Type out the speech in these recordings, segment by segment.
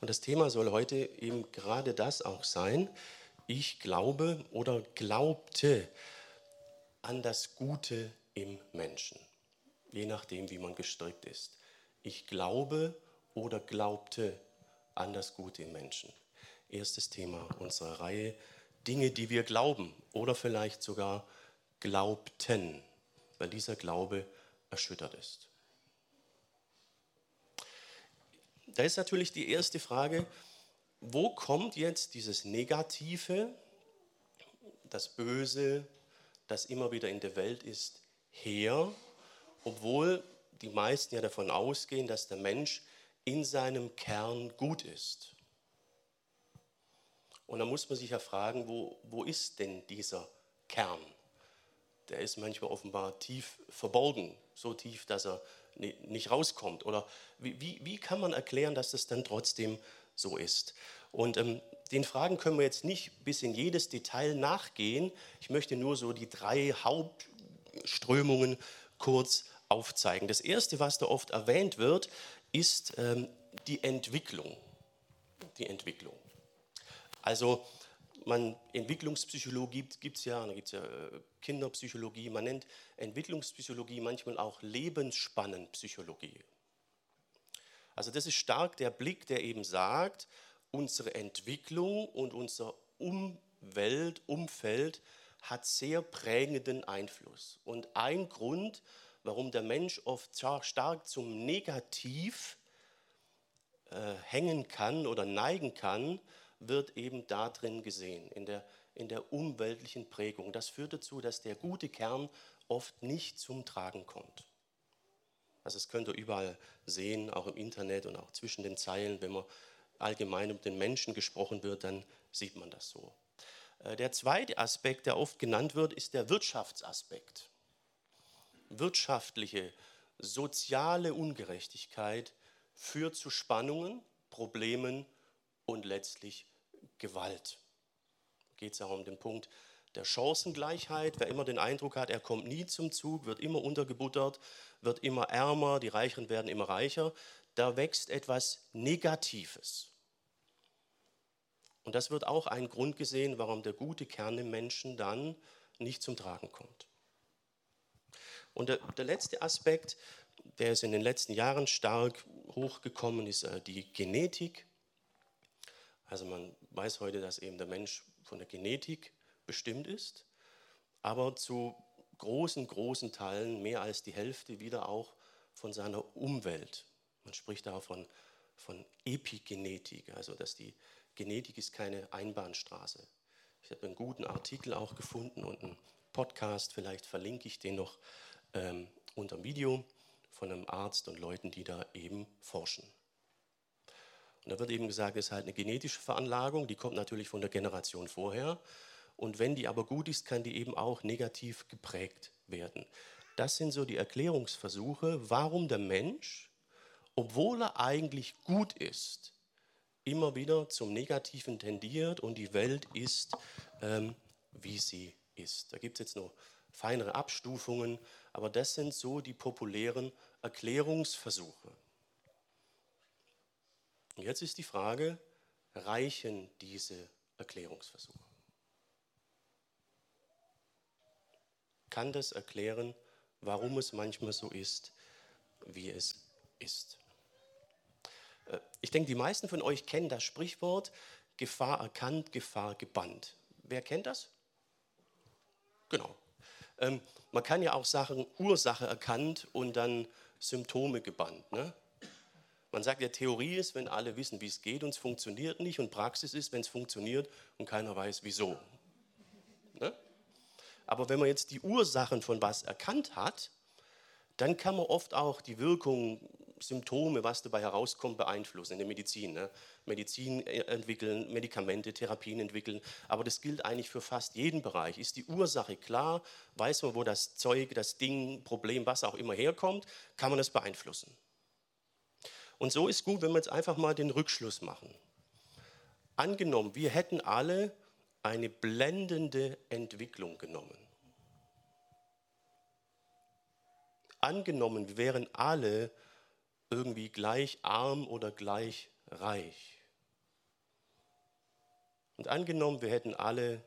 Und das Thema soll heute eben gerade das auch sein. Ich glaube oder glaubte an das Gute im Menschen, je nachdem, wie man gestrickt ist. Ich glaube oder glaubte an das Gute im Menschen. Erstes Thema unserer Reihe. Dinge, die wir glauben oder vielleicht sogar glaubten, weil dieser Glaube erschüttert ist. Da ist natürlich die erste Frage, wo kommt jetzt dieses Negative, das Böse, das immer wieder in der Welt ist, her, obwohl die meisten ja davon ausgehen, dass der Mensch in seinem Kern gut ist. Und da muss man sich ja fragen, wo, wo ist denn dieser Kern? Der ist manchmal offenbar tief verborgen, so tief, dass er nicht rauskommt. Oder wie, wie, wie kann man erklären, dass das dann trotzdem so ist? Und ähm, den Fragen können wir jetzt nicht bis in jedes Detail nachgehen. Ich möchte nur so die drei Hauptströmungen kurz aufzeigen. Das Erste, was da oft erwähnt wird, ist ähm, die Entwicklung. Die Entwicklung. Also man, Entwicklungspsychologie gibt es ja, da gibt es ja äh, Kinderpsychologie, man nennt Entwicklungspsychologie manchmal auch Lebensspannenpsychologie. Also das ist stark der Blick, der eben sagt, unsere Entwicklung und unser Umwelt, Umfeld hat sehr prägenden Einfluss. Und ein Grund, warum der Mensch oft stark zum Negativ äh, hängen kann oder neigen kann, wird eben darin gesehen, in der, in der umweltlichen Prägung. Das führt dazu, dass der gute Kern oft nicht zum Tragen kommt. Also das könnt ihr überall sehen, auch im Internet und auch zwischen den Zeilen, wenn man allgemein um den Menschen gesprochen wird, dann sieht man das so. Äh, der zweite Aspekt, der oft genannt wird, ist der Wirtschaftsaspekt. Wirtschaftliche, soziale Ungerechtigkeit führt zu Spannungen, Problemen und letztlich Gewalt. Geht es auch um den Punkt der Chancengleichheit. Wer immer den Eindruck hat, er kommt nie zum Zug, wird immer untergebuttert, wird immer ärmer, die Reicheren werden immer reicher, da wächst etwas Negatives. Und das wird auch ein Grund gesehen, warum der gute Kern im Menschen dann nicht zum Tragen kommt. Und der, der letzte Aspekt, der ist in den letzten Jahren stark hochgekommen, ist äh, die Genetik. Also man weiß heute, dass eben der Mensch von der Genetik bestimmt ist, aber zu großen, großen Teilen, mehr als die Hälfte, wieder auch von seiner Umwelt. Man spricht da von, von Epigenetik, also dass die Genetik ist keine Einbahnstraße. Ich habe einen guten Artikel auch gefunden und einen Podcast, vielleicht verlinke ich den noch ähm, unter dem Video von einem Arzt und Leuten, die da eben forschen. Und da wird eben gesagt, es ist halt eine genetische Veranlagung, die kommt natürlich von der Generation vorher. Und wenn die aber gut ist, kann die eben auch negativ geprägt werden. Das sind so die Erklärungsversuche, warum der Mensch, obwohl er eigentlich gut ist, immer wieder zum Negativen tendiert und die Welt ist, ähm, wie sie ist. Da gibt es jetzt noch feinere Abstufungen, aber das sind so die populären Erklärungsversuche. Und jetzt ist die Frage, reichen diese Erklärungsversuche? Kann das erklären, warum es manchmal so ist, wie es ist? Äh, ich denke, die meisten von euch kennen das Sprichwort Gefahr erkannt, Gefahr gebannt. Wer kennt das? Genau. Ähm, man kann ja auch sagen, Ursache erkannt und dann Symptome gebannt. Ne? Man sagt ja, Theorie ist, wenn alle wissen, wie es geht und es funktioniert nicht. Und Praxis ist, wenn es funktioniert und keiner weiß, wieso. Ne? Aber wenn man jetzt die Ursachen von was erkannt hat, dann kann man oft auch die Wirkung, Symptome, was dabei herauskommt, beeinflussen in der Medizin. Ne? Medizin entwickeln, Medikamente, Therapien entwickeln. Aber das gilt eigentlich für fast jeden Bereich. Ist die Ursache klar? Weiß man, wo das Zeug, das Ding, Problem, was auch immer herkommt? Kann man das beeinflussen? Und so ist gut, wenn wir jetzt einfach mal den Rückschluss machen. Angenommen, wir hätten alle eine blendende Entwicklung genommen. Angenommen, wir wären alle irgendwie gleich arm oder gleich reich. Und angenommen, wir hätten alle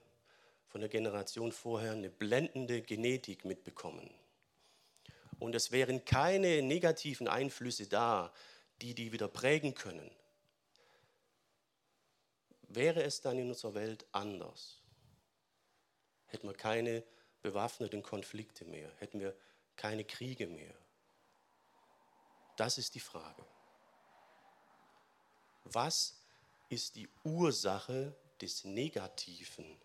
von der Generation vorher eine blendende Genetik mitbekommen. Und es wären keine negativen Einflüsse da, die die wieder prägen können. Wäre es dann in unserer Welt anders? Hätten wir keine bewaffneten Konflikte mehr? Hätten wir keine Kriege mehr? Das ist die Frage. Was ist die Ursache des Negativen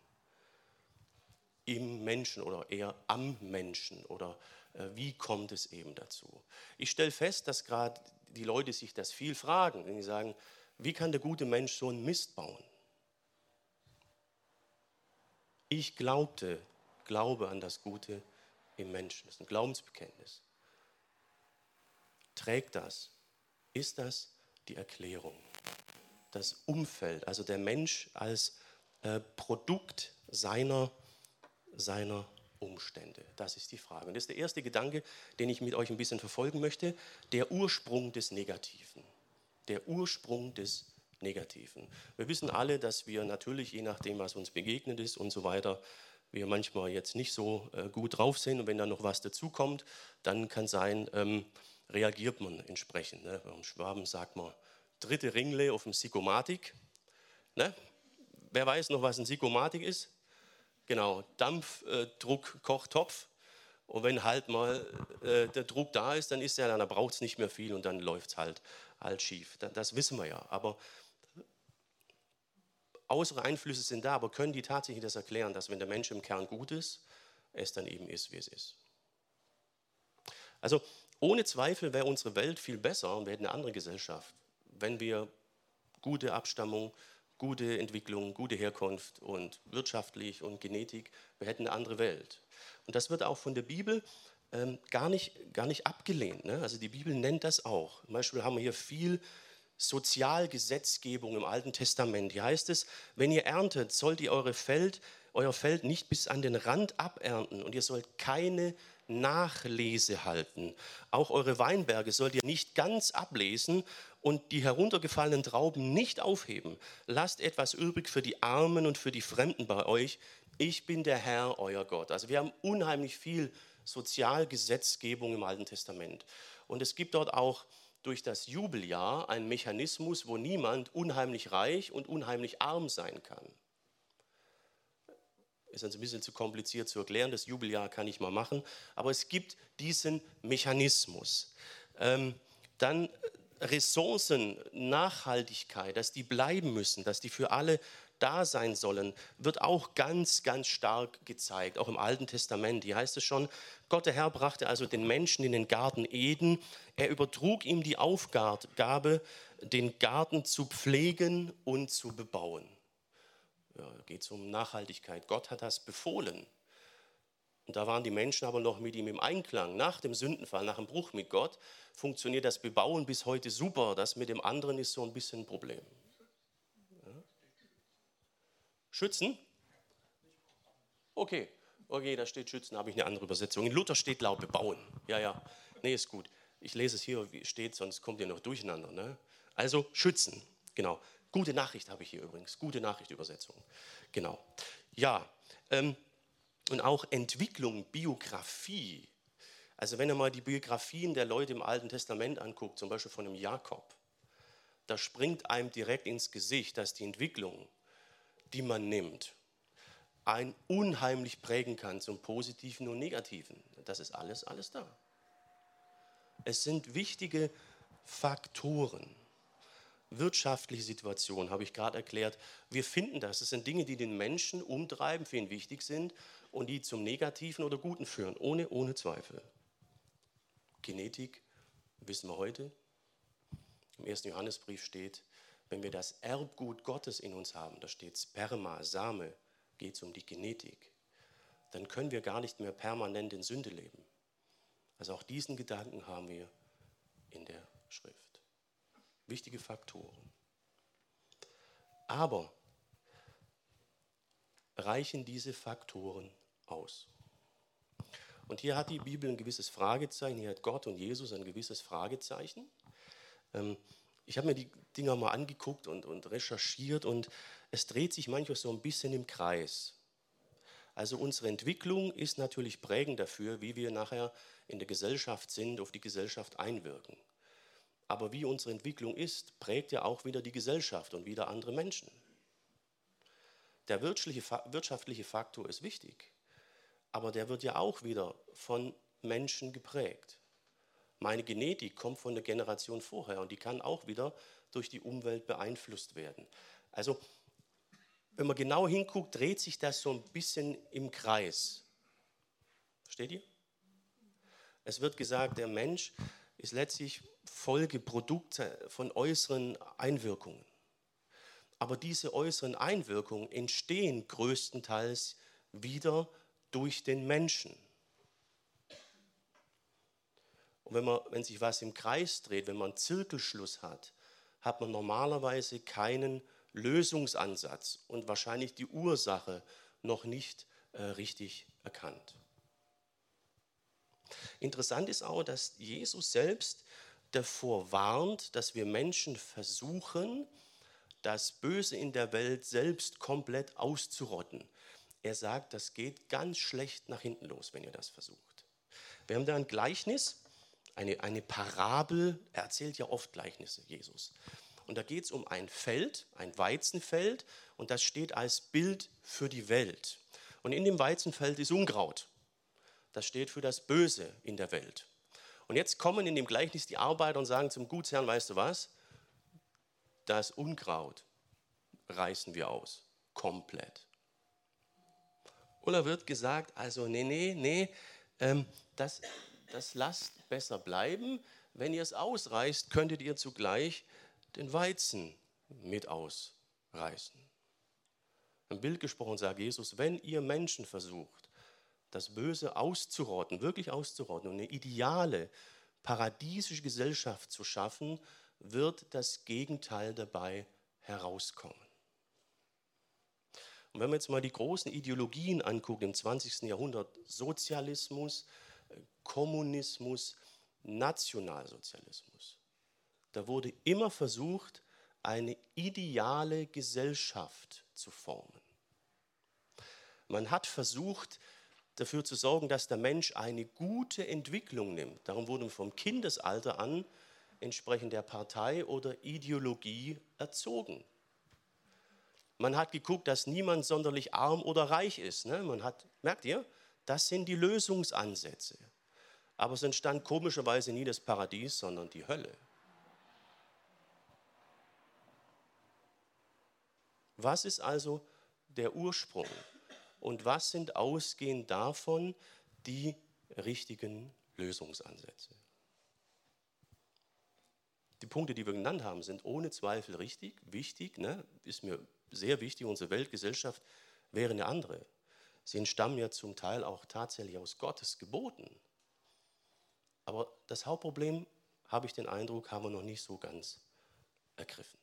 im Menschen oder eher am Menschen oder äh, wie kommt es eben dazu? Ich stelle fest, dass gerade die Leute sich das viel fragen, wenn sie sagen, wie kann der gute Mensch so einen Mist bauen? Ich glaubte, glaube an das Gute im Menschen. Das ist ein Glaubensbekenntnis. Trägt das? Ist das die Erklärung? Das Umfeld, also der Mensch als äh, Produkt seiner, seiner Umstände? Das ist die Frage. Und das ist der erste Gedanke, den ich mit euch ein bisschen verfolgen möchte. Der Ursprung des Negativen. Der Ursprung des Negativen. Wir wissen alle, dass wir natürlich, je nachdem, was uns begegnet ist und so weiter, wir manchmal jetzt nicht so äh, gut drauf sind. Und wenn da noch was dazukommt, dann kann sein, ähm, reagiert man entsprechend. Ne? Im Schwaben sagt man, dritte Ringle auf dem Psychomatik. Ne? Wer weiß noch, was ein Psychomatik ist? Genau, Dampfdruck, äh. Und wenn halt mal äh, der Druck da ist, dann ist er, dann braucht es nicht mehr viel und dann läuft es halt, halt schief. Das, wissen wir ja. Aber äußere Einflüsse sind da, aber können die tatsächlich das erklären, dass wenn der Mensch im Kern gut ist, es dann eben ist, wie es ist. Also ohne Zweifel wäre unsere Welt viel besser und wir hätten eine andere Gesellschaft, wenn wir gute Abstammung, gute Entwicklung, gute Herkunft und wirtschaftlich und Genetik, wir hätten eine andere Welt. Und das wird auch von der Bibel ähm, gar, nicht, gar nicht abgelehnt. Ne? Also die Bibel nennt das auch. Zum Beispiel haben wir hier viel Sozialgesetzgebung im Alten Testament. Hier heißt es, wenn ihr erntet, sollt ihr eure Feld, euer Feld nicht bis an den Rand abernten und ihr sollt keine Nachlese halten. Auch eure Weinberge sollt ihr nicht ganz ablesen und die heruntergefallenen Trauben nicht aufheben. Lasst etwas übrig für die Armen und für die Fremden bei euch. Ich bin der Herr, euer Gott. Also wir haben unheimlich viel Sozialgesetzgebung im Alten Testament. Und es gibt dort auch durch das Jubeljahr einen Mechanismus, wo niemand unheimlich reich und unheimlich arm sein kann. Ist ein bisschen zu kompliziert zu erklären, das Jubeljahr kann ich mal machen, aber es gibt diesen Mechanismus. Ähm, dann Ressourcen, Nachhaltigkeit, dass die bleiben müssen, dass die für alle da sein sollen, wird auch ganz, ganz stark gezeigt, auch im Alten Testament. Hier heißt es schon, Gott der Herr brachte also den Menschen in den Garten Eden. Er übertrug ihm die Aufgabe, den Garten zu pflegen und zu bebauen. Ja, geht es um Nachhaltigkeit. Gott hat das befohlen. Und da waren die Menschen aber noch mit ihm im Einklang. Nach dem Sündenfall, nach dem Bruch mit Gott, funktioniert das Bebauen bis heute super. Das mit dem anderen ist so ein bisschen ein Problem. Schützen? Okay, okay, da steht Schützen, habe ich eine andere Übersetzung. In Luther steht laut bebauen. Ja, ja, nee, ist gut. Ich lese es hier, wie steht, sonst kommt ihr noch durcheinander. Ne? Also schützen, genau. Gute Nachricht habe ich hier übrigens, gute Nachricht Übersetzung. Genau. Ja, ähm, und auch Entwicklung, Biografie. Also wenn ihr mal die Biografien der Leute im Alten Testament anguckt, zum Beispiel von einem Jakob, da springt einem direkt ins Gesicht, dass die Entwicklung die man nimmt, ein unheimlich prägen kann zum Positiven und Negativen. Das ist alles, alles da. Es sind wichtige Faktoren. Wirtschaftliche Situation habe ich gerade erklärt. Wir finden das. Es sind Dinge, die den Menschen umtreiben, für ihn wichtig sind und die zum Negativen oder Guten führen, ohne, ohne Zweifel. Genetik wissen wir heute. Im ersten Johannesbrief steht, wenn wir das Erbgut Gottes in uns haben, da steht Sperma, Same, geht es um die Genetik, dann können wir gar nicht mehr permanent in Sünde leben. Also auch diesen Gedanken haben wir in der Schrift. Wichtige Faktoren. Aber reichen diese Faktoren aus? Und hier hat die Bibel ein gewisses Fragezeichen, hier hat Gott und Jesus ein gewisses Fragezeichen. Ähm, ich habe mir die Dinger mal angeguckt und, und recherchiert und es dreht sich manchmal so ein bisschen im Kreis. Also unsere Entwicklung ist natürlich prägend dafür, wie wir nachher in der Gesellschaft sind, auf die Gesellschaft einwirken. Aber wie unsere Entwicklung ist, prägt ja auch wieder die Gesellschaft und wieder andere Menschen. Der wirtschaftliche Faktor ist wichtig, aber der wird ja auch wieder von Menschen geprägt. Meine Genetik kommt von der Generation vorher und die kann auch wieder durch die Umwelt beeinflusst werden. Also, wenn man genau hinguckt, dreht sich das so ein bisschen im Kreis. Versteht ihr? Es wird gesagt, der Mensch ist letztlich Folgeprodukte von äußeren Einwirkungen. Aber diese äußeren Einwirkungen entstehen größtenteils wieder durch den Menschen. Und wenn, man, wenn sich was im Kreis dreht, wenn man einen Zirkelschluss hat, hat man normalerweise keinen Lösungsansatz und wahrscheinlich die Ursache noch nicht äh, richtig erkannt. Interessant ist auch, dass Jesus selbst davor warnt, dass wir Menschen versuchen, das Böse in der Welt selbst komplett auszurotten. Er sagt, das geht ganz schlecht nach hinten los, wenn ihr das versucht. Wir haben da ein Gleichnis, eine, eine Parabel. Er erzählt ja oft Gleichnisse, Jesus. Und da geht es um ein Feld, ein Weizenfeld, und das steht als Bild für die Welt. Und in dem Weizenfeld ist Unkraut. Das steht für das Böse in der Welt. Und jetzt kommen in dem Gleichnis die Arbeiter und sagen zum Gutsherrn, weißt du was? Das Unkraut reißen wir aus. Komplett. Da wird gesagt, also nee, nee, nee, ähm, das, das lasst besser bleiben. Wenn ihr es ausreißt, könntet ihr zugleich den Weizen mit ausreißen. Im Bild gesprochen sagt Jesus, wenn ihr Menschen versucht, das Böse auszurotten, wirklich auszurotten und eine ideale, paradiesische Gesellschaft zu schaffen, wird das Gegenteil dabei herauskommen. Und wenn wir jetzt mal die großen Ideologien angucken im 20. Jahrhundert, Sozialismus, Kommunismus, Nationalsozialismus, da wurde immer versucht, eine ideale Gesellschaft zu formen. Man hat versucht, dafür zu sorgen, dass der Mensch eine gute Entwicklung nimmt. Darum wurde vom Kindesalter an entsprechend der Partei oder Ideologie erzogen. Man hat geguckt, dass niemand sonderlich arm oder reich ist. Ne? Man hat, merkt ihr, das sind die Lösungsansätze. Aber es entstand komischerweise nie das Paradies, sondern die Hölle. Was ist also der Ursprung? Und was sind ausgehend davon die richtigen Lösungsansätze. Die Punkte, die wir genannt haben, sind ohne Zweifel richtig, wichtig, ne? ist mir sehr wichtig. Unsere Weltgesellschaft wäre eine andere. Sie entstammen ja zum Teil auch tatsächlich aus Gottes Geboten. Aber das Hauptproblem, habe ich den Eindruck, haben wir noch nicht so ganz ergriffen.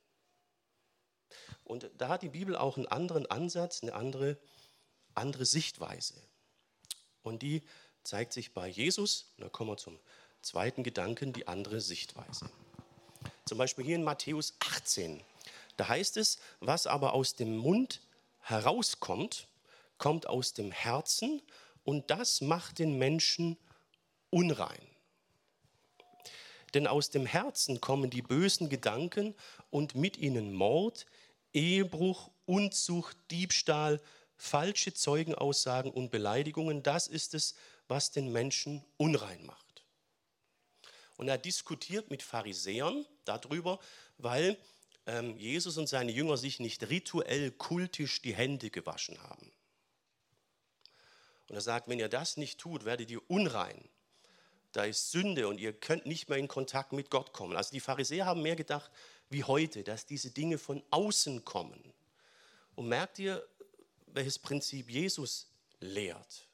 Und da hat die Bibel auch einen anderen Ansatz, eine andere andere Sichtweise. Und die zeigt sich bei Jesus. Da kommen wir zum zweiten Gedanken, die andere Sichtweise. Zum Beispiel hier in Matthäus 18. Da heißt es, was aber aus dem Mund herauskommt, kommt aus dem Herzen und das macht den Menschen unrein. Denn aus dem Herzen kommen die bösen Gedanken und mit ihnen Mord, Ehebruch, Unzucht, Diebstahl, falsche Zeugenaussagen und Beleidigungen, das ist es, was den Menschen unrein macht. Und er diskutiert mit Pharisäern darüber, weil ähm, Jesus und seine Jünger sich nicht rituell kultisch die Hände gewaschen haben. Und er sagt, wenn ihr das nicht tut, werdet ihr unrein. Da ist Sünde und ihr könnt nicht mehr in Kontakt mit Gott kommen. Also die Pharisäer haben mehr gedacht wie heute, dass diese Dinge von außen kommen. Und merkt ihr, welches Prinzip Jesus lehrt.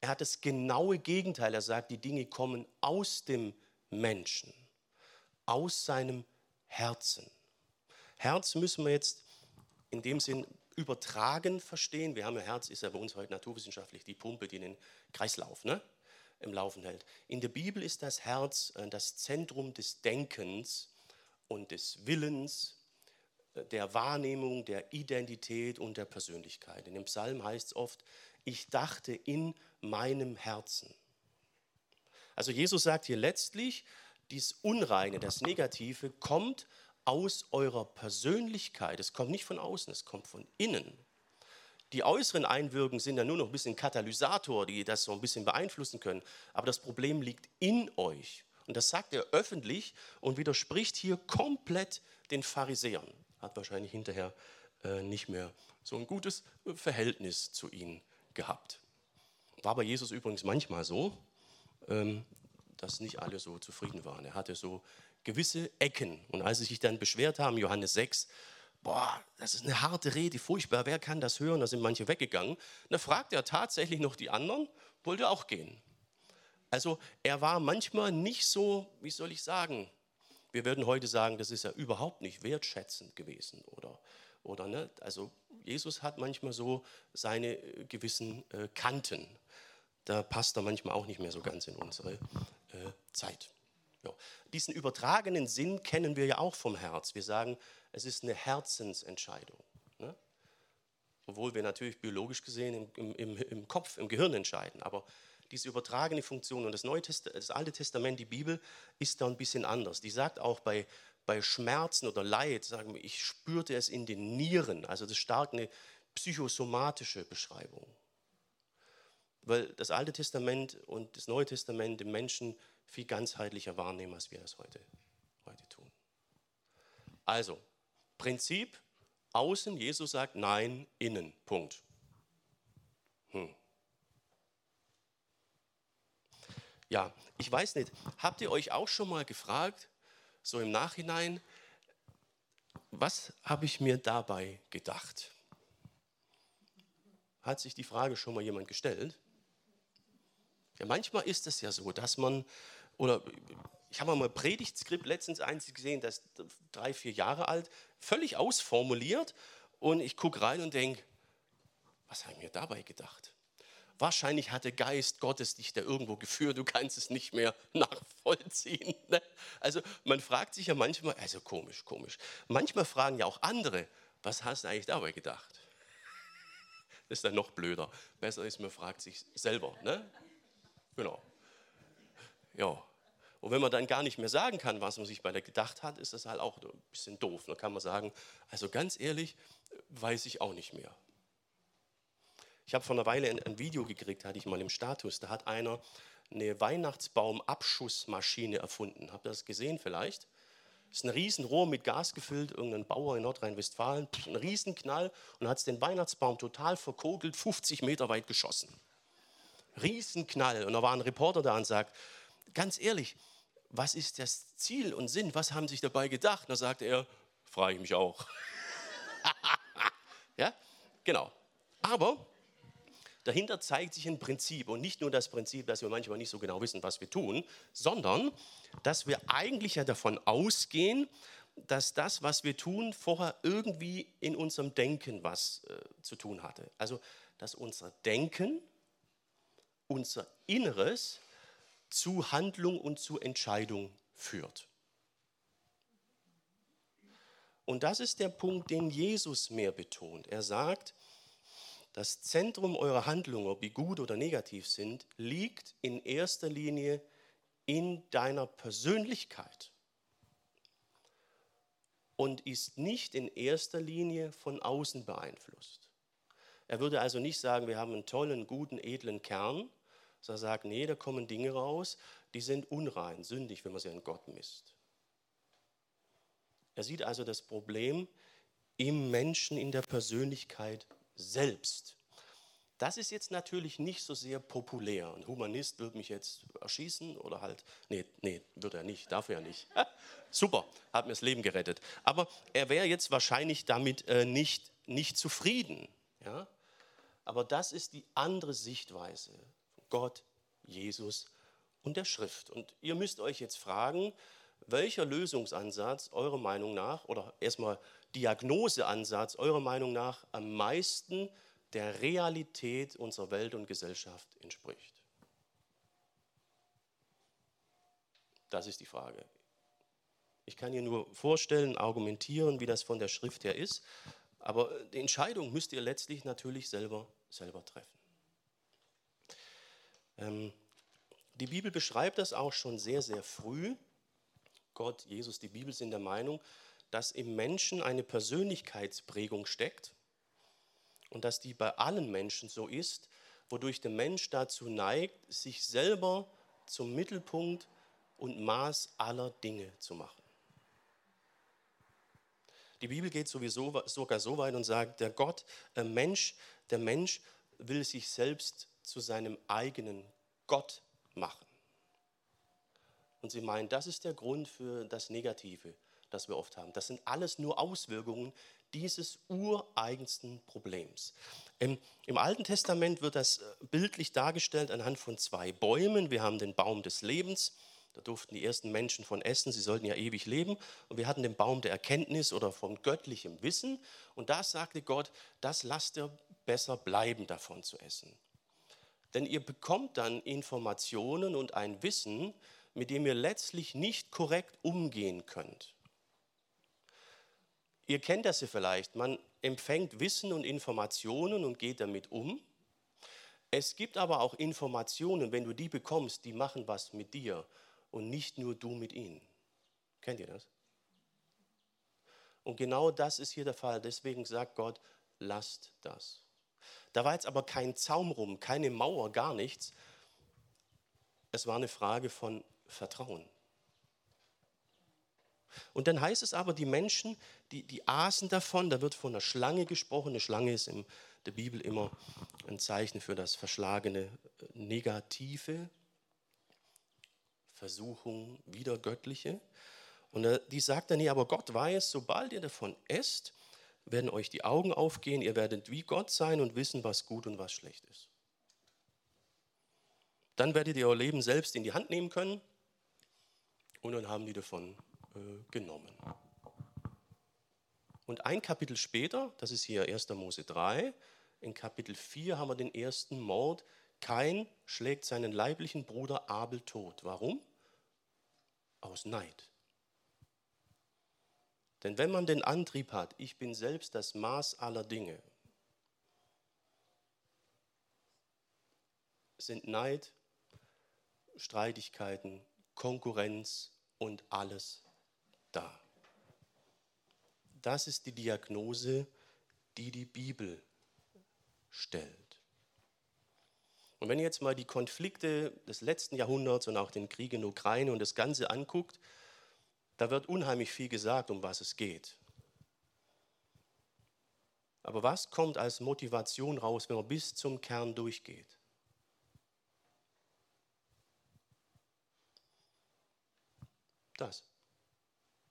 Er hat das genaue Gegenteil. Er sagt, die Dinge kommen aus dem Menschen, aus seinem Herzen. Herz müssen wir jetzt in dem Sinn übertragen verstehen. Wir haben ja Herz, ist ja bei uns heute naturwissenschaftlich die Pumpe, die den Kreislauf ne, im Laufen hält. In der Bibel ist das Herz äh, das Zentrum des Denkens und des Willens der Wahrnehmung, der Identität und der Persönlichkeit. In dem Psalm heißt es oft, ich dachte in meinem Herzen. Also Jesus sagt hier letztlich, dies Unreine, das Negative kommt aus eurer Persönlichkeit. Es kommt nicht von außen, es kommt von innen. Die äußeren Einwirkungen sind ja nur noch ein bisschen Katalysator, die das so ein bisschen beeinflussen können. Aber das Problem liegt in euch. Und das sagt er öffentlich und widerspricht hier komplett den Pharisäern. Hat wahrscheinlich hinterher äh, nicht mehr so ein gutes Verhältnis zu ihnen gehabt. War bei Jesus übrigens manchmal so, ähm, dass nicht alle so zufrieden waren. Er hatte so gewisse Ecken. Und als sie sich dann beschwert haben, Johannes 6, boah, das ist eine harte Rede, furchtbar, wer kann das hören? Da sind manche weggegangen. Da fragt er tatsächlich noch die anderen, wollte auch gehen. Also er war manchmal nicht so, wie soll ich sagen, wir würden heute sagen, das ist ja überhaupt nicht wertschätzend gewesen oder, oder ne? Also Jesus hat manchmal so seine äh, gewissen äh, Kanten. Da passt er manchmal auch nicht mehr so ganz in unsere äh, Zeit. Ja. Diesen übertragenen Sinn kennen wir ja auch vom Herz. Wir sagen, es ist eine Herzensentscheidung. Ne? Obwohl wir natürlich biologisch gesehen im, im, im Kopf, im Gehirn entscheiden. Aber diese übertragene Funktion und das, Neue Test das Alte Testament, die Bibel, ist da ein bisschen anders. Die sagt auch bei, bei Schmerzen oder Leid, sagen wir, ich spürte es in den Nieren. Also das ist stark eine psychosomatische Beschreibung. Weil das Alte Testament und das Neue Testament den Menschen viel ganzheitlicher wahrnehmen, als wir das heute, heute tun. Also, Prinzip, außen, Jesus sagt nein, innen, Punkt. Hm. Ja, ich weiß nicht, habt ihr euch auch schon mal gefragt, so im Nachhinein, was habe ich mir dabei gedacht? Hat sich die Frage schon mal jemand gestellt? Ja, manchmal ist es ja so, dass man, oder ich habe mal ein Predigtskript letztens eins gesehen, das ist drei, vier Jahre alt, völlig ausformuliert und ich gucke rein und denke, was habe ich mir dabei gedacht? Wahrscheinlich hat der Geist Gottes dich da irgendwo geführt, du kannst es nicht mehr nachvollziehen. Ne? Also man fragt sich ja manchmal, also komisch, komisch. Manchmal fragen ja auch andere, was hast du eigentlich dabei gedacht? Das ist dann noch blöder. Besser ist, man fragt sich selber. Ne? Genau. Ja. Und wenn man dann gar nicht mehr sagen kann, was man sich bei der gedacht hat, ist das halt auch ein bisschen doof. Da kann man sagen, also ganz ehrlich, weiß ich auch nicht mehr. Ich habe vor einer Weile ein, ein, Video gekriegt, hatte ich mal im Status. Da hat einer eine Weihnachtsbaumabschussmaschine erfunden. Habt ihr das gesehen vielleicht? Ist ein Riesenrohr mit Gas gefüllt, irgendein Bauer in Nordrhein-Westfalen, ein Riesenknall und hat den Weihnachtsbaum total verkogelt, 50 Meter weit geschossen. Riesenknall. Und da war ein Reporter da und sagt, ganz ehrlich, was ist das Ziel und Sinn? Was haben sich dabei gedacht? Und da sagte er, frage ich mich auch. ja, genau. Aber dahinter zeigt sich ein Prinzip und nicht nur das Prinzip, dass wir manchmal nicht so genau wissen, was wir tun, sondern dass wir eigentlich ja davon ausgehen, dass das, was wir tun, vorher irgendwie in unserem Denken was äh, zu tun hatte. Also, dass unser Denken, unser Inneres zu Handlung und zu Entscheidung führt. Und das ist der Punkt, den Jesus mehr betont. Er sagt, das Zentrum eurer Handlungen, ob die gut oder negativ sind, liegt in erster Linie in deiner Persönlichkeit und ist nicht in erster Linie von außen beeinflusst. Er würde also nicht sagen, wir haben einen tollen, guten, edlen Kern, sondern sagt, nee, da kommen Dinge raus, die sind unrein, sündig, wenn man sie an Gott misst. Er sieht also das Problem im Menschen, in der Persönlichkeit selbst. Das ist jetzt natürlich nicht so sehr populär. Ein Humanist wird mich jetzt erschießen oder halt, nee, nee, wird er nicht, darf er nicht. Super, hat mir das Leben gerettet. Aber er wäre jetzt wahrscheinlich damit äh, nicht, nicht zufrieden. Ja? Aber das ist die andere Sichtweise. Gott, Jesus und der Schrift. Und ihr müsst euch jetzt fragen, welcher Lösungsansatz eurer Meinung nach oder erstmal Diagnoseansatz eurer Meinung nach am meisten der Realität unserer Welt und Gesellschaft entspricht? Das ist die Frage. Ich kann hier nur vorstellen, argumentieren, wie das von der Schrift her ist. Aber die Entscheidung müsst ihr letztlich natürlich selber, selber treffen. Ähm, die Bibel beschreibt das auch schon sehr, sehr früh. Gott, Jesus, die Bibel sind der Meinung, dass im Menschen eine Persönlichkeitsprägung steckt und dass die bei allen Menschen so ist, wodurch der Mensch dazu neigt, sich selber zum Mittelpunkt und Maß aller Dinge zu machen. Die Bibel geht sowieso sogar so weit und sagt, der Gott, der Mensch, der Mensch will sich selbst zu seinem eigenen Gott machen. Und sie meinen, das ist der Grund für das Negative, das wir oft haben. Das sind alles nur Auswirkungen dieses ureigensten Problems. Im, Im, Alten Testament wird das äh, bildlich dargestellt anhand von zwei Bäumen. Wir haben den Baum des Lebens, da durften die ersten Menschen von essen, sie sollten ja ewig leben. Und wir hatten den Baum der Erkenntnis oder von göttlichem Wissen. Und da sagte Gott, das lasst ihr besser bleiben, davon zu essen. Denn ihr bekommt dann Informationen und ein Wissen, mit dem ihr letztlich nicht korrekt umgehen könnt. Ihr kennt das ja vielleicht, man empfängt Wissen und Informationen und geht damit um. Es gibt aber auch Informationen, wenn du die bekommst, die machen was mit dir und nicht nur du mit ihnen. Kennt ihr das? Und genau das ist hier der Fall. Deswegen sagt Gott, lasst das. Da war jetzt aber kein Zaum rum, keine Mauer, gar nichts. Es war eine Frage von Vertrauen. Und dann heißt es aber, die Menschen, die, die aßen davon, da wird von einer Schlange gesprochen. Eine Schlange ist in der Bibel immer ein Zeichen für das verschlagene Negative, Versuchung, wieder göttliche. Und die sagt dann, nee, aber Gott weiß, sobald ihr davon esst, werden euch die Augen aufgehen, ihr werdet wie Gott sein und wissen, was gut und was schlecht ist. Dann werdet ihr euer Leben selbst in die Hand nehmen können und dann haben die davon genommen. Und ein Kapitel später, das ist hier 1. Mose 3, in Kapitel 4 haben wir den ersten Mord. Kain schlägt seinen leiblichen Bruder Abel tot. Warum? Aus Neid. Denn wenn man den Antrieb hat, ich bin selbst das Maß aller Dinge, sind Neid, Streitigkeiten, Konkurrenz und alles da. Das ist die Diagnose, die die Bibel stellt. Und wenn ihr jetzt mal die Konflikte des letzten Jahrhunderts und auch den Krieg in Ukraine und das Ganze anguckt, da wird unheimlich viel gesagt, um was es geht. Aber was kommt als Motivation raus, wenn man bis zum Kern durchgeht? Das.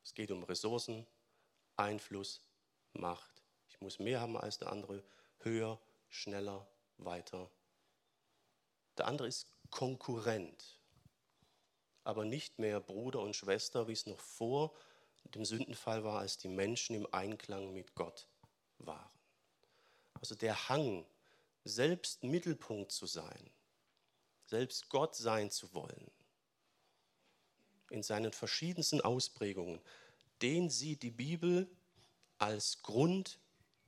Es geht um Ressourcen, Einfluss, Macht. Ich muss mehr haben als der andere, höher, schneller, weiter. Der andere ist Konkurrent, aber nicht mehr Bruder und Schwester, wie es noch vor dem Sündenfall war, als die Menschen im Einklang mit Gott waren. Also der Hang, selbst Mittelpunkt zu sein, selbst Gott sein zu wollen, in seinen verschiedensten Ausprägungen, den sieht die Bibel als Grund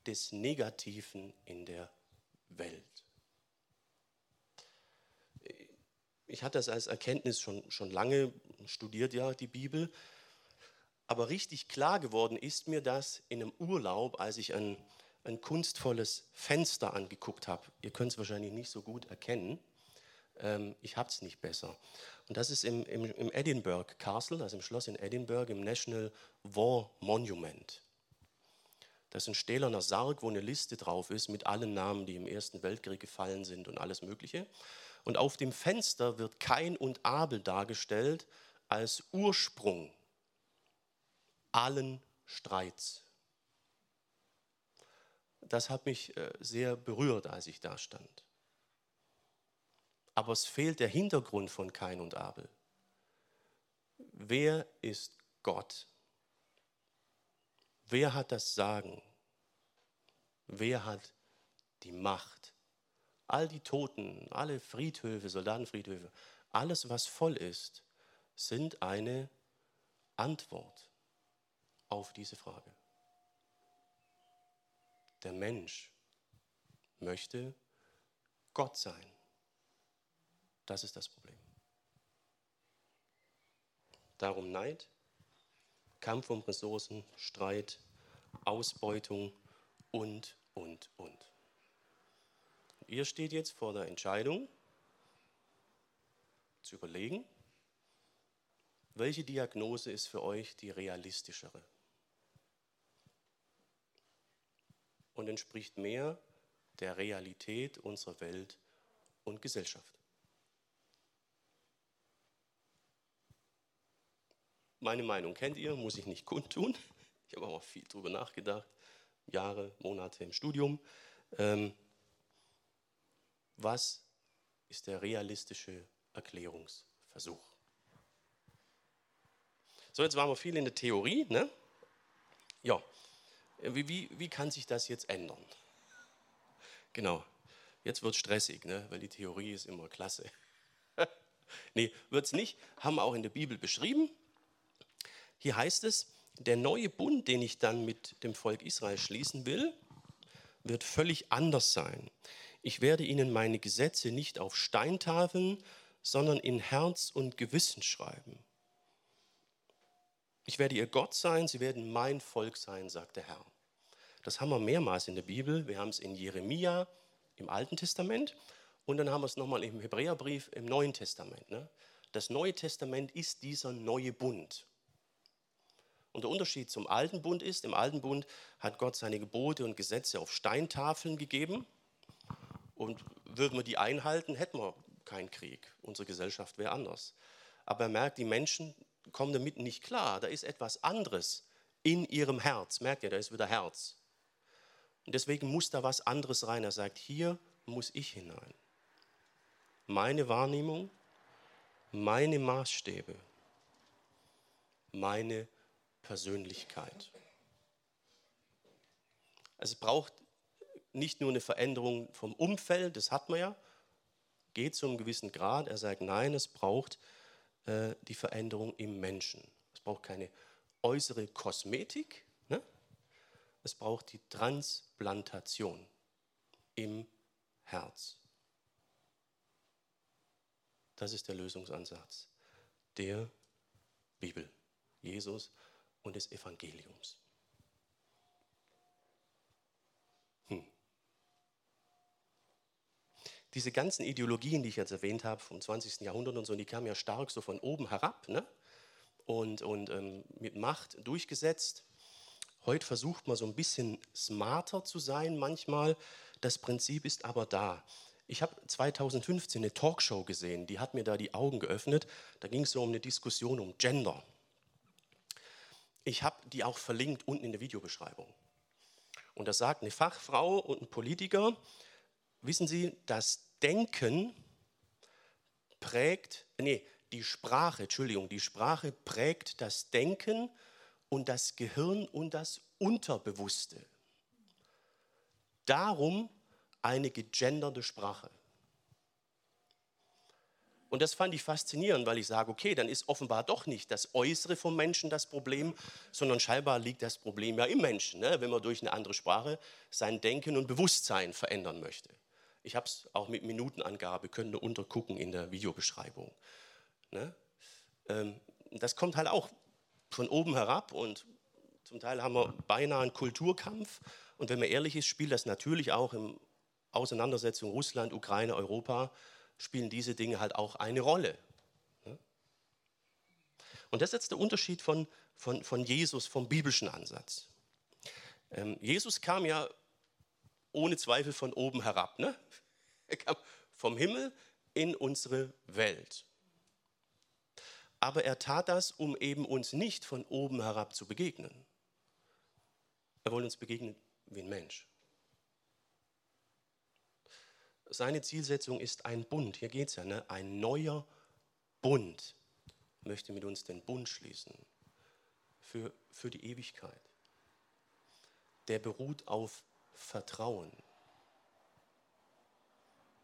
des Negativen in der Welt. Ich hatte das als Erkenntnis schon, schon lange, studiert ja die Bibel, aber richtig klar geworden ist mir das in einem Urlaub, als ich ein, ein kunstvolles Fenster angeguckt habe. Ihr könnt es wahrscheinlich nicht so gut erkennen. Ähm, ich habe es nicht besser. Und das ist im, im, im Edinburgh Castle, also im Schloss in Edinburgh, im National War Monument. Das ist ein stählerner Sarg, wo eine Liste drauf ist mit allen Namen, die im Ersten Weltkrieg gefallen sind und alles Mögliche. Und auf dem Fenster wird Kain und Abel dargestellt als Ursprung allen Streits. Das hat mich äh, sehr berührt, als ich da stand aber es fehlt der Hintergrund von Kain und Abel. Wer ist Gott? Wer hat das Sagen? Wer hat die Macht? All die Toten, alle Friedhöfe, Soldatenfriedhöfe, alles, was voll ist, sind eine Antwort auf diese Frage. Der Mensch möchte Gott sein. Das ist das Problem. Darum Neid, Kampf um Ressourcen, Streit, Ausbeutung und, und, und. Ihr steht jetzt vor der Entscheidung, zu überlegen, welche Diagnose ist für euch die realistischere und entspricht mehr der Realität unserer Welt und Gesellschaft. Meine Meinung kennt ihr, muss ich nicht kundtun. Ich habe auch viel darüber nachgedacht, Jahre, Monate im Studium. Ähm, was ist der realistische Erklärungsversuch? So, jetzt waren wir viel in der Theorie. Ne? Ja, wie, wie, wie kann sich das jetzt ändern? Genau, jetzt wird es stressig, ne? weil die Theorie ist immer klasse. nee, wird es nicht, haben wir auch in der Bibel beschrieben. Hier heißt es, der neue Bund, den ich dann mit dem Volk Israel schließen will, wird völlig anders sein. Ich werde ihnen meine Gesetze nicht auf Steintafeln, sondern in Herz und Gewissen schreiben. Ich werde ihr Gott sein, sie werden mein Volk sein, sagt der Herr. Das haben wir mehrmals in der Bibel. Wir haben es in Jeremia im Alten Testament und dann haben wir es nochmal im Hebräerbrief im Neuen Testament. Ne? Das Neue Testament ist dieser neue Bund. Und der Unterschied zum alten Bund ist, im alten Bund hat Gott seine Gebote und Gesetze auf Steintafeln gegeben. Und würden wir die einhalten, hätten wir keinen Krieg. Unsere Gesellschaft wäre anders. Aber er merkt, die Menschen kommen damit nicht klar. Da ist etwas anderes in ihrem Herz. Merkt ihr, da ist wieder Herz. Und deswegen muss da was anderes rein. Er sagt, hier muss ich hinein. Meine Wahrnehmung, meine Maßstäbe, meine Persönlichkeit. Also es braucht nicht nur eine Veränderung vom Umfeld, das hat man ja, geht zu einem gewissen Grad. Er sagt, nein, es braucht äh, die Veränderung im Menschen. Es braucht keine äußere Kosmetik, ne? es braucht die Transplantation im Herz. Das ist der Lösungsansatz der Bibel. Jesus und des Evangeliums. Hm. Diese ganzen Ideologien, die ich jetzt erwähnt habe, vom 20. Jahrhundert und so, die kamen ja stark so von oben herab ne? und, und ähm, mit Macht durchgesetzt. Heute versucht man so ein bisschen smarter zu sein manchmal. Das Prinzip ist aber da. Ich habe 2015 eine Talkshow gesehen, die hat mir da die Augen geöffnet. Da ging es so um eine Diskussion um Gender. Ich habe die auch verlinkt unten in der Videobeschreibung. Und da sagt eine Fachfrau und ein Politiker, wissen Sie, das Denken prägt, nee, die Sprache, Entschuldigung, die Sprache prägt das Denken und das Gehirn und das Unterbewusste. Darum eine gegenderte Sprache. Und das fand ich faszinierend, weil ich sage, okay, dann ist offenbar doch nicht das Äußere vom Menschen das Problem, sondern scheinbar liegt das Problem ja im Menschen, ne? wenn man durch eine andere Sprache sein Denken und Bewusstsein verändern möchte. Ich habe es auch mit Minutenangabe, könnt ihr untergucken in der Videobeschreibung. Ne? Ähm, das kommt halt auch von oben herab und zum Teil haben wir beinahe einen Kulturkampf. Und wenn man ehrlich ist, spielt das natürlich auch in Auseinandersetzung Russland, Ukraine, Europa spielen diese Dinge halt auch eine Rolle. Und das ist jetzt der Unterschied von, von, von Jesus, vom biblischen Ansatz. Ähm, Jesus kam ja ohne Zweifel von oben herab. Ne? Er kam vom Himmel in unsere Welt. Aber er tat das, um eben uns nicht von oben herab zu begegnen. Er wollte uns begegnen wie ein Mensch. Seine Zielsetzung ist ein Bund. Hier geht es ja, ne? ein neuer Bund. möchte mit uns den Bund schließen für, für die Ewigkeit. Der beruht auf Vertrauen.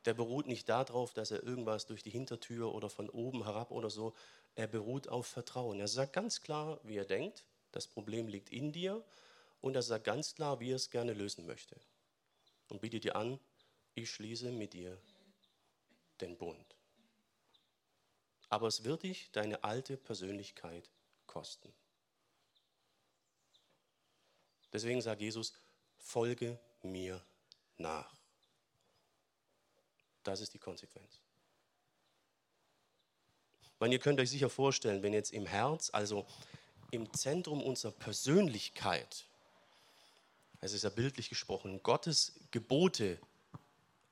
Der beruht nicht darauf, dass er irgendwas durch die Hintertür oder von oben herab oder so, er beruht auf Vertrauen. Er sagt ganz klar, wie er denkt Das Problem liegt in dir und er sagt ganz klar, wie er es gerne lösen möchte. Und bietet dir an, ich schließe mit dir den Bund. Aber es wird dich deine alte Persönlichkeit kosten. Deswegen sagt Jesus, folge mir nach. Das ist die Konsequenz. Weil ihr könnt euch sicher vorstellen, wenn jetzt im Herz, also im Zentrum unserer Persönlichkeit, es ist ja bildlich gesprochen, Gottes Gebote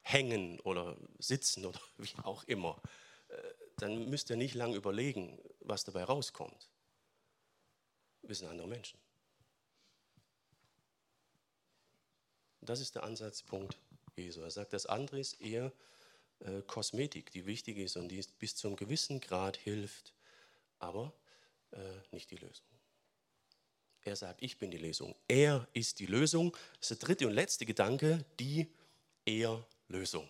hängen oder sitzen oder wie auch immer, äh, dann müsst ihr nicht lange überlegen, was dabei rauskommt. Wir sind andere Menschen. Das ist der Ansatzpunkt Jesu. Er sagt, das andere ist eher äh, Kosmetik, die wichtig ist und die bis zum gewissen Grad hilft, aber äh, nicht die Lösung. Er sagt, ich bin die Lösung. Er ist die Lösung. Das ist der dritte und letzte Gedanke, die Er-Lösung.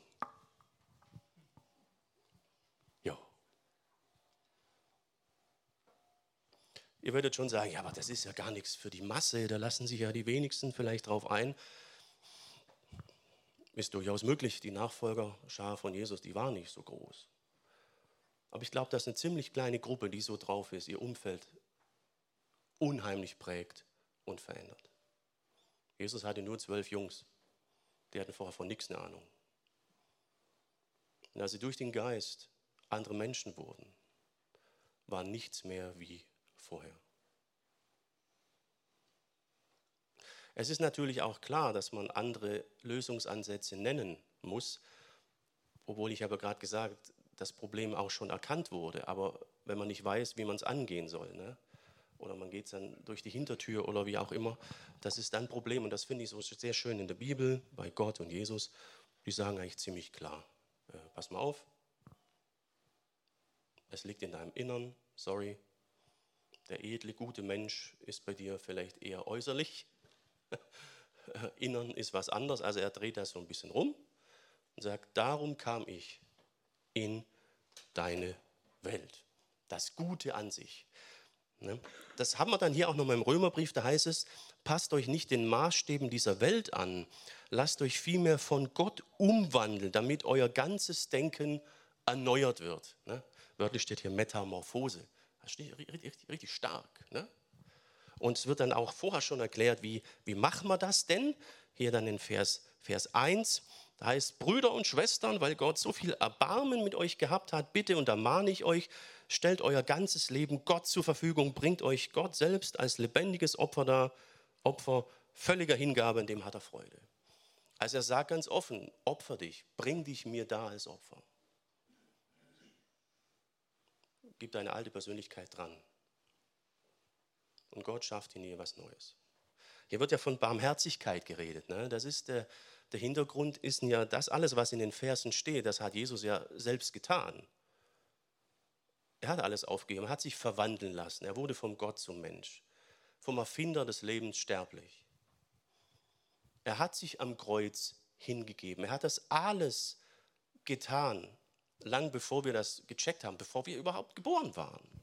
Ja. Ihr würdet schon sagen, ja, aber das ist ja gar nichts für die Masse, da lassen sich ja die wenigsten vielleicht drauf ein ist durchaus möglich. Die Nachfolgerschar von Jesus, die war nicht so groß. Aber ich glaube, das ist eine ziemlich kleine Gruppe, die so drauf ist, ihr Umfeld unheimlich prägt und verändert. Jesus hatte nur zwölf Jungs. Die hatten vorher von nichts eine Ahnung. Und als sie durch den Geist andere Menschen wurden, war nichts mehr wie vorher. Es ist natürlich auch klar, dass man andere Lösungsansätze nennen muss, obwohl ich aber gerade gesagt, das Problem auch schon erkannt wurde. Aber wenn man nicht weiß, wie man es angehen soll, ne? oder man geht dann durch die Hintertür oder wie auch immer, das ist dann ein Problem. Und das finde ich so sehr schön in der Bibel, bei Gott und Jesus. Die sagen eigentlich ziemlich klar, äh, pass mal auf, es liegt in deinem Innern, sorry, der edle, gute Mensch ist bei dir vielleicht eher äußerlich, Innern ist was anderes. Also er dreht das so ein bisschen rum und sagt, darum kam ich in deine Welt. Das Gute an sich. Ne? Das haben wir dann hier auch nochmal im Römerbrief, da heißt es, passt euch nicht den Maßstäben dieser Welt an, lasst euch vielmehr von Gott umwandeln, damit euer ganzes Denken erneuert wird. Ne? Wörtlich steht hier Metamorphose. Das steht richtig, richtig, stark. Ne? Und es wird dann auch vorher schon erklärt, wie, wie machen wir das denn? Hier dann in Vers, Vers 1, da heißt, Brüder und Schwestern, weil Gott so viel Erbarmen mit euch gehabt hat, bitte und ermahne ich euch, stellt euer ganzes Leben Gott zur Verfügung, bringt euch Gott selbst als lebendiges Opfer dar, Opfer völliger Hingabe, in dem hat er Freude. Also er sagt ganz offen, opfer dich, bring dich mir da als Opfer. Gib deine alte Persönlichkeit dran und Gott schafft in ihr was Neues. Hier wird ja von Barmherzigkeit geredet. Ne? Das ist der, der Hintergrund ist ja das alles, was in den Versen steht, das hat Jesus ja selbst getan. Er hat alles aufgegeben, hat sich verwandeln lassen. Er wurde vom Gott zum Mensch, vom Erfinder des Lebens sterblich. Er hat sich am Kreuz hingegeben. Er hat das alles getan, lang bevor wir das gecheckt haben, bevor wir überhaupt geboren waren.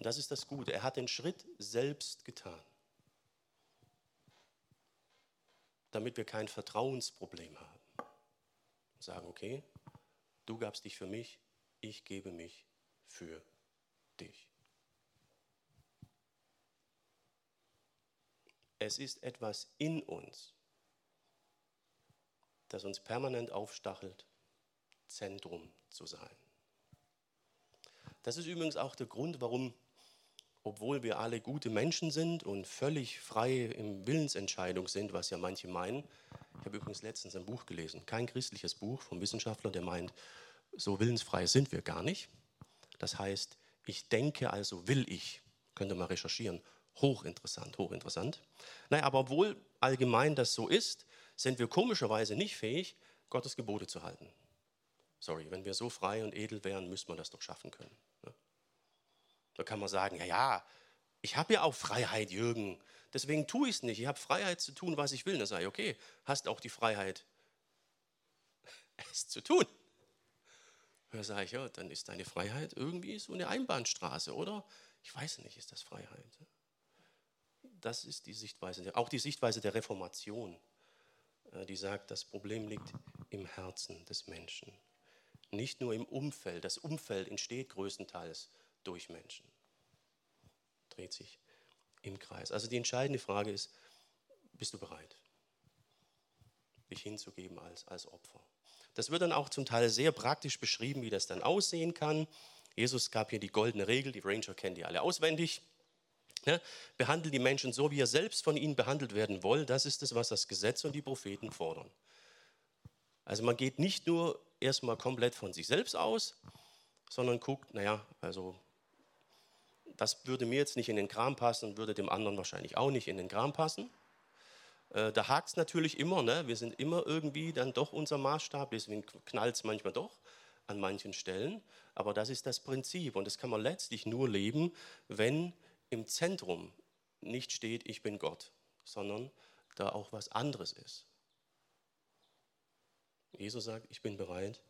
Und das ist das Gute. Er hat den Schritt selbst getan, damit wir kein Vertrauensproblem haben. Sagen, okay, du gabst dich für mich, ich gebe mich für dich. Es ist etwas in uns, das uns permanent aufstachelt, Zentrum zu sein. Das ist übrigens auch der Grund, warum obwohl wir alle gute Menschen sind und völlig frei im Willensentscheidung sind, was ja manche meinen. Ich habe übrigens letztens ein Buch gelesen, kein christliches Buch vom Wissenschaftler, der meint, so willensfrei sind wir gar nicht. Das heißt, ich denke, also will ich. Könnt ihr mal recherchieren. Hochinteressant, hochinteressant. Naja, aber obwohl allgemein das so ist, sind wir komischerweise nicht fähig, Gottes Gebote zu halten. Sorry, wenn wir so frei und edel wären, müsste man das doch schaffen können. Da kann man sagen, ja, ja, ich habe ja auch Freiheit, Jürgen. Deswegen tue ich es nicht. Ich habe Freiheit zu tun, was ich will. Dann sage ich, okay, hast auch die Freiheit, es zu tun. Da sage ich, ja, dann ist deine Freiheit irgendwie so eine Einbahnstraße, oder? Ich weiß nicht, ist das Freiheit? Das ist die Sichtweise, auch die Sichtweise der Reformation, äh, die sagt, das Problem liegt im Herzen des Menschen, nicht nur im Umfeld. Das Umfeld entsteht größtenteils durch Menschen, dreht sich im Kreis. Also die entscheidende Frage ist, bist du bereit, dich hinzugeben als, als Opfer? Das wird dann auch zum Teil sehr praktisch beschrieben, wie das dann aussehen kann. Jesus gab hier die goldene Regel, die Ranger kennen die alle auswendig. Ja, behandelt die Menschen so, wie ihr selbst von ihnen behandelt werden wollt. Das ist es, was das Gesetz und die Propheten fordern. Also man geht nicht nur erstmal komplett von sich selbst aus, sondern guckt, naja, also das würde mir jetzt nicht in den Kram passen, würde dem anderen wahrscheinlich auch nicht in den Kram passen. Äh, da hakt es natürlich immer, ne? wir sind immer irgendwie dann doch unser Maßstab, deswegen knallt es manchmal doch an manchen Stellen. Aber das ist das Prinzip und das kann man letztlich nur leben, wenn im Zentrum nicht steht, ich bin Gott, sondern da auch was anderes ist. Jesus sagt, ich bin bereit,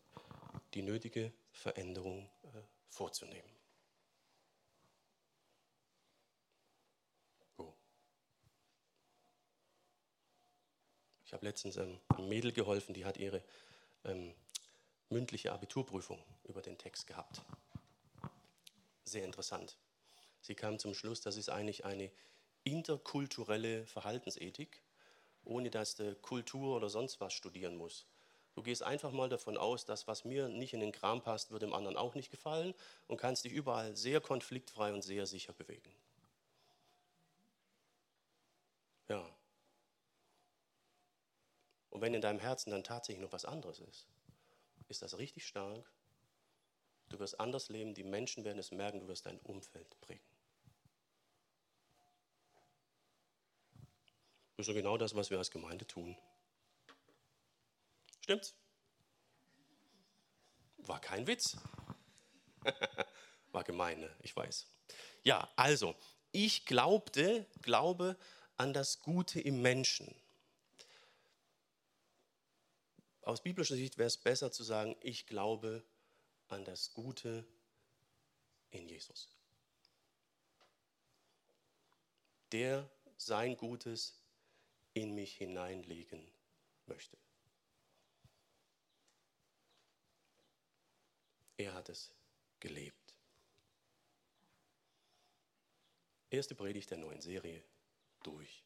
die nötige Veränderung äh, vorzunehmen. Ich habe letztens ähm, einem Mädel geholfen, die hat ihre ähm, mündliche Abiturprüfung über den Text gehabt. Sehr interessant. Sie kam zum Schluss, das ist eigentlich eine interkulturelle Verhaltensethik, ohne dass du Kultur oder sonst was studieren musst. Du gehst einfach mal davon aus, dass was mir nicht in den Kram passt, wird dem anderen auch nicht gefallen und kannst dich überall sehr konfliktfrei und sehr sicher bewegen. Ja, und wenn in deinem Herzen dann tatsächlich noch was anderes ist, ist das richtig stark. Du wirst anders leben, die Menschen werden es merken, du wirst dein Umfeld prägen. Das ist so genau das, was wir als Gemeinde tun. Stimmt's? War kein Witz. War gemein, ne? ich weiß. Ja, also, ich glaubte, glaube an das Gute im Menschen. Aus biblischer Sicht wäre es besser zu sagen, ich glaube an das Gute in Jesus. Der sein Gutes in mich hineinlegen möchte. Er hat es gelebt. Erste Predigt der neuen Serie durch.